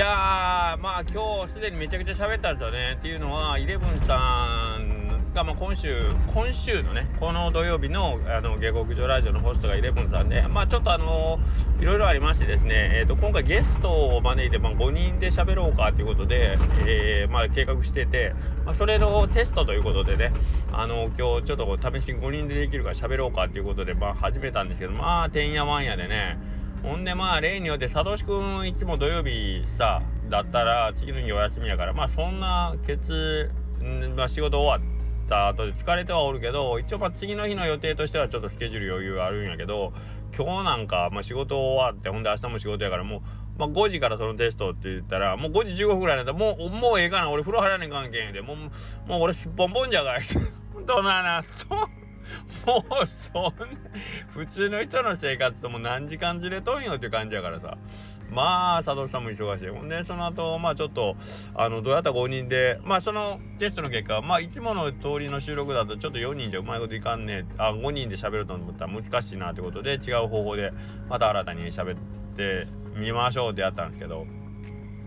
やーまあ今日すでにめちゃくちゃ喋ったんですよね。っていうのはイレブンさんが、まあ、今週今週のねこの土曜日のあの下克上ラジオのホストがイレブンさんでまあちょっとあのいろいろありましてですね、えーと、今回ゲストを招いて、まあ、5人で喋ろうかということで、えー、まあ、計画してて、まあ、それのテストということでねあの今日ちょっと試しに5人でできるか喋ろうかということで、まあ、始めたんですけどまあてんやわんやでねほんでまあ例によってサトシ君いつも土曜日さだったら次の日お休みやからまあそんなケツ、まあ、仕事終わった後で疲れてはおるけど一応まあ次の日の予定としてはちょっとスケジュール余裕あるんやけど今日なんか、まあ、仕事終わってほんで明日も仕事やからもう、まあ、5時からそのテストって言ったらもう5時15分ぐらいだったらもうもうええかな俺風呂入らねえ関係でもうもう俺すっぽんぽんじゃがい どななと。もうそんな普通の人の生活とも何時間ずれとんよって感じやからさ。まあ佐藤さんも忙しいほんでその後まあちょっとあのどうやったら5人でまあそのテストの結果まあいつもの通りの収録だとちょっと4人じゃうまいこといかんねあ5人で喋ると思ったら難しいなってことで違う方法でまた新たに喋ってみましょうってやったんですけど。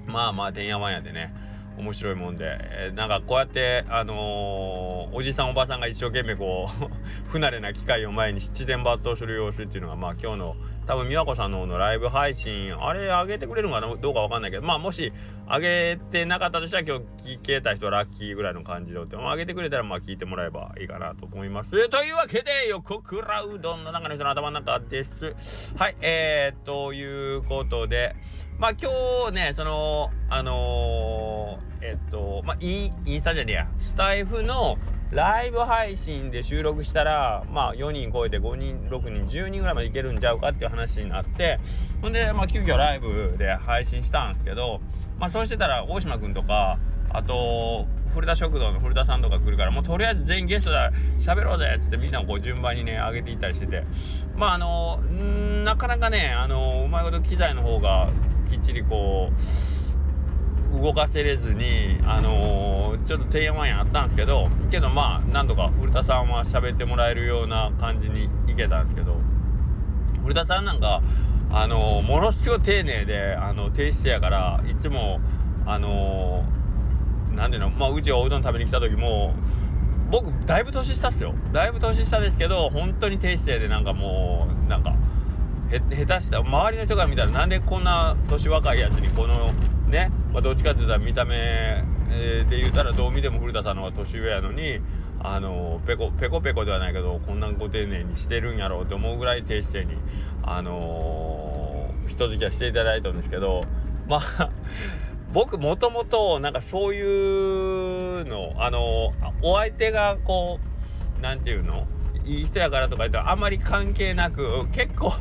まあまあてんやわんやでね。面白いもんで、えー、なんかこうやってあのー、おじさんおばさんが一生懸命こう 不慣れな機械を前に七点抜刀する様子っていうのがまあ今日の多分美和子さんの方のライブ配信あれ上げてくれるのかな？どうかわかんないけどまあもし上げてなかったとしたら今日聞けた人ラッキーぐらいの感じで上げてくれたらまあ聞いてもらえばいいかなと思います。というわけで横倉うどんの中の人の頭の中です。はいえー、ということでまあ今日ね、その、あのー、えっと、まあイン、スタじゃねえや、スタイフのライブ配信で収録したら、まあ4人超えて5人、6人、10人ぐらいまでいけるんちゃうかっていう話になって、ほんで、まあ急遽ライブで配信したんですけど、まあそうしてたら大島くんとか、あと、古田食堂の古田さんとか来るからもうとりあえず全員ゲストだ喋ろうぜっつってみんなこう順番にね上げていったりしててまああのなかなかねあのうまいこと機材の方がきっちりこう動かせれずにあのー、ちょっとてんやわんやあったんですけどけどまあなんとか古田さんは喋ってもらえるような感じにいけたんですけど古田さんなんかあのー、ものすごい丁寧であの低姿勢やからいつもあのー、なんていうのまあうちおうどん食べに来た時も僕だいぶ年下っすよ。だいぶ年下ですけど本当に低姿勢でなんかもうなんか下手した周りの人が見たらなんでこんな年若いやつにこのね、まあ、どっちかって言ったら見た目えで言うたらどう見ても古田さんの方が年上やのにあのペコペコペコではないけどこんなご丁寧にしてるんやろうと思うぐらい低姿勢にあのー、人付き合いしていただいたんですけどまあ 僕もともとなんかそういうのあの、お相手がこう何て言うの？いい人やからとか言ったらあんまり関係なく結構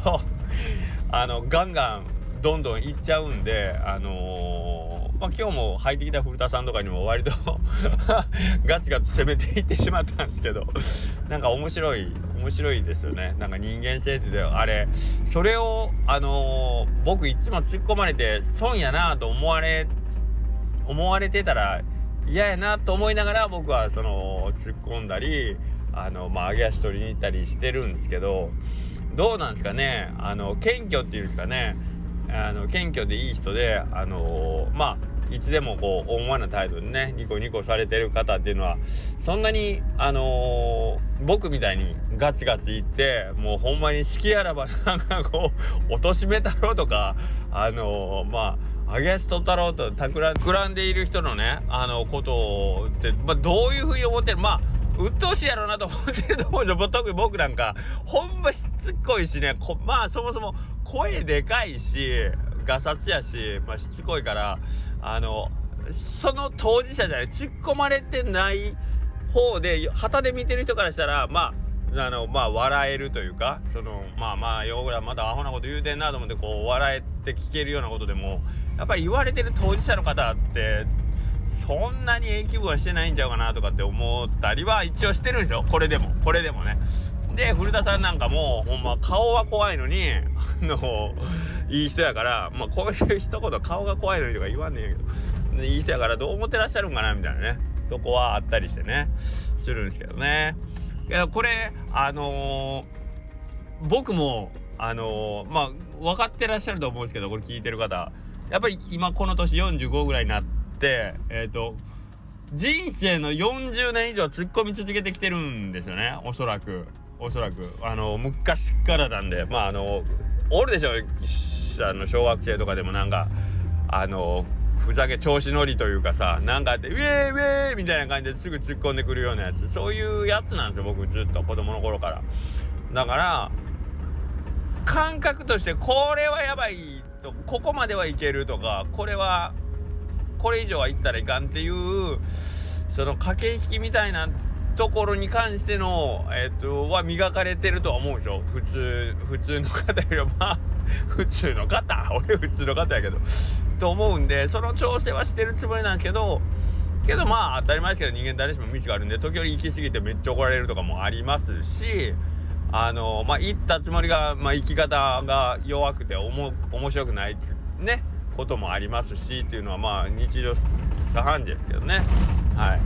あのガンガンどんどんいっちゃうんであのー、まあ、今日も入ってきた古田さんとかにも割と ガツガツ攻めていってしまったんですけどなんか面白い面白いですよね。なんか人間性ってあれそれをあのー、僕いつも突っ込まれて損やなと思われ思われてたら嫌やなと思いながら僕はその突っ込んだりあのまあ揚げ足取りに行ったりしてるんですけどどうなんですかね？あの謙虚っていうんですかねあの謙虚でいい人であのまあいつでもこう温和な態度でねニコニコされてる方っていうのはそんなにあのー、僕みたいにガツガツいってもうほんまに好きあらばなんかこう 貶めたろうとかあのー、まあ揚げ足取ったろうと企んでいる人のねあのことって、まあ、どういうふうに思ってるまあ鬱陶しいやろうなと思ってると思うで特に僕なんかほんましつこいしね。まあそもそも声でかいしガサツやし、まあ、しつこいからあのその当事者じゃない突っ込まれてない方で旗で見てる人からしたらまああのまあ笑えるというかそのまあまあよぐらまだアホなこと言うてんなと思ってこう笑えて聞けるようなことでもやっぱり言われてる当事者の方ってそんなに永久はしてないんちゃうかなとかって思ったりは一応してるんですよこれでも。これでもね。で古田さんなんかもほんま顔は怖いのにあのいい人やからまあこういう一言顔が怖いのにとか言わんねんけど。いい人やからどう思ってらっしゃるんかなみたいなね。とこはあったりしてね。するんですけどね。いやこれあのー、僕もあのー、まあ分かってらっしゃると思うんですけどこれ聞いてる方。やっぱり今この年45ぐらいになってえっ、ー、と人生の40年以上突っ込み続けてきてるんですよね。おそらく。おそらく。あの昔からなんで。まああのおるでしょあの小学生とかでもなんかあのふざけ調子乗りというかさなんかあってウェーウェーみたいな感じですぐ突っ込んでくるようなやつ。そういうやつなんですよ僕ずっと子供の頃から。だから感覚としてこれはやばいとここまではいけるとかこれはこれ以上はいったらいかんっていうその駆け引きみたいなところに関しての、えっ、ー、と、は磨かれてるとは思うでしょ。普通、普通の方よりは、まあ、普通の方。俺普通の方やけど。と思うんで、その調整はしてるつもりなんですけど、けどまあ当たり前ですけど人間誰しもミスがあるんで時折行き過ぎてめっちゃ怒られるとかもありますし。あのまあ行ったつもりが、まあ、生き方が弱くておも面白くないね。こともありますしっていうのはまあ日常茶飯事ですけどね。はい。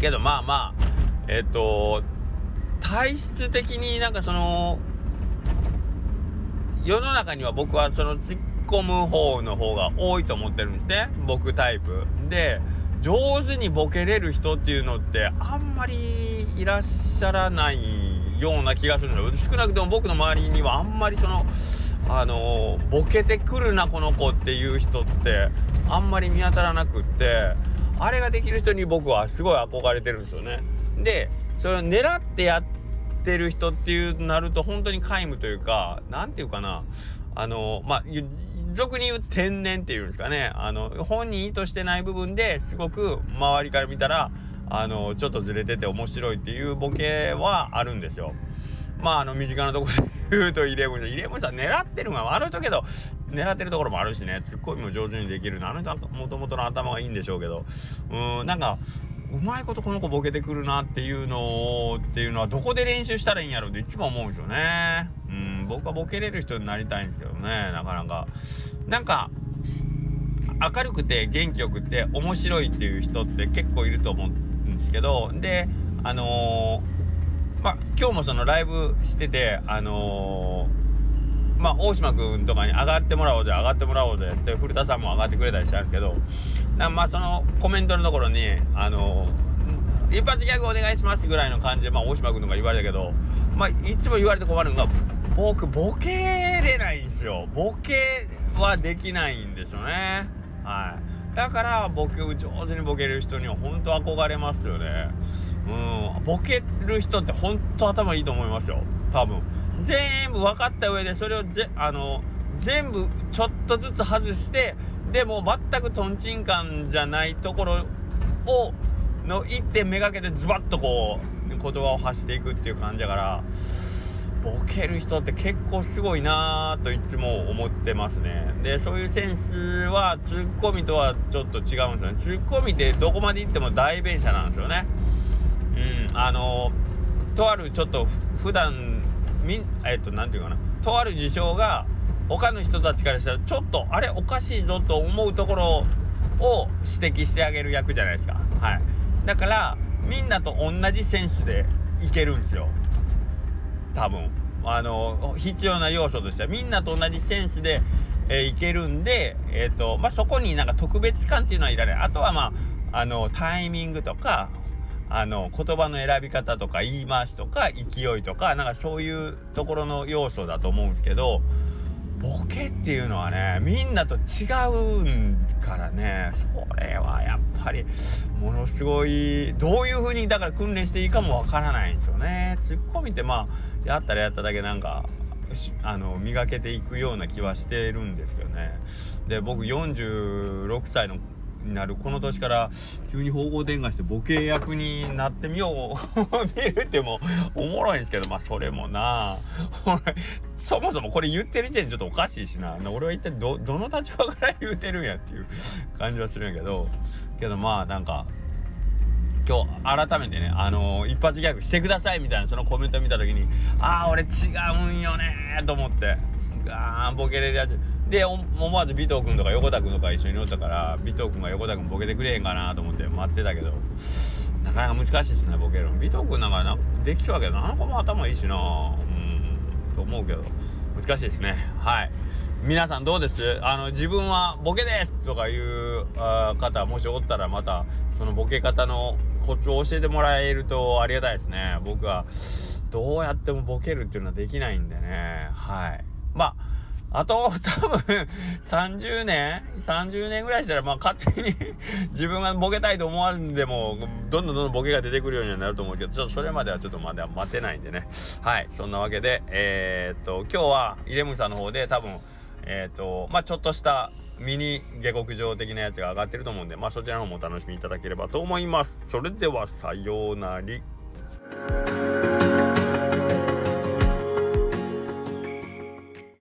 けどまあまあえっ、ー、と体質的になんかその世の中には僕はその突っ込む方の方が多いと思ってるんですね僕タイプ。で上手にボケれる人っていうのってあんまりいらっしゃらないような気がするのよ。少なくとも僕の周りにはあんまりそのあのボケてくるなこの子っていう人ってあんまり見当たらなくってあれができる人に僕はすごい憧れてるんですよねでそれを狙ってやってる人っていうなると本当に皆無というか何て言うかなあのまあ俗に言う天然っていうんですかねあの本人意図してない部分ですごく周りから見たらあのちょっとずれてて面白いっていうボケはあるんですよ。まああの身近なところで言うとイレブンさんイレブンさん狙ってるのはある人けど狙ってるところもあるしねツッコミも上手にできるのあの人はもともとの頭がいいんでしょうけどうんなんかうまいことこの子ボケてくるなっていうのをっていうのはどこで練習したらいいんやろうっていつも思うんですよね。うん、僕はボケれる人になりたいんですけどね、なかなか。なんか、明るくて元気よくて面白いっていう人って結構いると思うんですけど、で、あのー、まあ、今日もそのライブしてて、あのー、まあ、大島君とかに上がってもらおうで上がってもらおうでって古田さんも上がってくれたりしたんですけどまあそのコメントのところにあの一発ギャグお願いしますぐらいの感じで、まあ、大島君とか言われたけど、まあ、いつも言われて困るのが僕ボケれないんですよ。ボケはできないんですよね。はい。だからボケを上手にボケる人には本当憧れますよね。うん。ボケる人って本当頭いいと思いますよ。多分。全部分かった上でそれをぜあの全部ちょっとずつ外してでも全くとんちんカンじゃないところをの一点めがけてズバッとこう言葉を発していくっていう感じだからボケる人って結構すごいなぁといつも思ってますね。でそういうセンスはツッコミとはちょっと違うんですよね。ツッコミってどこまで行っても代弁者なんですよね。うん。あのとあるちょっと普段みえっと何て言うかな。とある事象が他の人たちからしたらちょっとあれおかしいぞと思うところを指摘してあげる役じゃないですか。はい。だからみんなと同じセンスでいけるんですよ。多分。あの必要な要素としてはみんなと同じセンスで、えー、いけるんで、えーとまあ、そこになんか特別感っていうのはいらない。あとはまああのタイミングとかあの言葉の選び方とか言い回しとか勢いとかなんかそういうところの要素だと思うんですけどボケっていうのはねみんなと違うんからねそれはやっぱりものすごいどういう風にだから訓練していいかもわからないんですよね。ツッコミってまあやったらやっただけなんかあの磨けていくような気はしてるんですけどね。で僕46歳のになる。この年から急に方向転換してボケ役になってみよう。見るってもおもろいんですけど。まあそれもな。そもそもこれ言ってる時点でちょっとおかしいしな。俺は一体どどの立場から言うてるんやっていう 感じはするんやけど。けどまあなんか今日改めてね、あのー、一発ギャグしてくださいみたいなそのコメント見た時に、ああ、俺違うんよねと思って、ガーンボケれるやつ。で、思わず尾藤君とか横田君とか一緒に乗ったから、尾藤君が横田君ボケてくれへんかなと思って待ってたけど、なかなか難しいですね、ボケるの。尾藤君なんかなできそうやけど、あの子も頭いいしな。うん、と思うけど。難しいですね。はい。皆さんどうです？あの自分はボケですとかいうあ方もしおったらまたそのボケ方のコツを教えてもらえるとありがたいですね。僕はどうやってもボケるっていうのはできないんでね。はい。まああと多分30年30年ぐらいしたらまあ勝手に 自分がボケたいと思わんでもどんどんどんどんボケが出てくるようになると思うけどちょっとそれまではちょっとまだ待てないんでねはいそんなわけでえー、っと今日はイレムンさんの方で多分えっ、と、まあちょっとしたミニ下克上的なやつが上がってると思うんで、まあそちらの方もお楽しみいただければと思います。それでは、さようなら。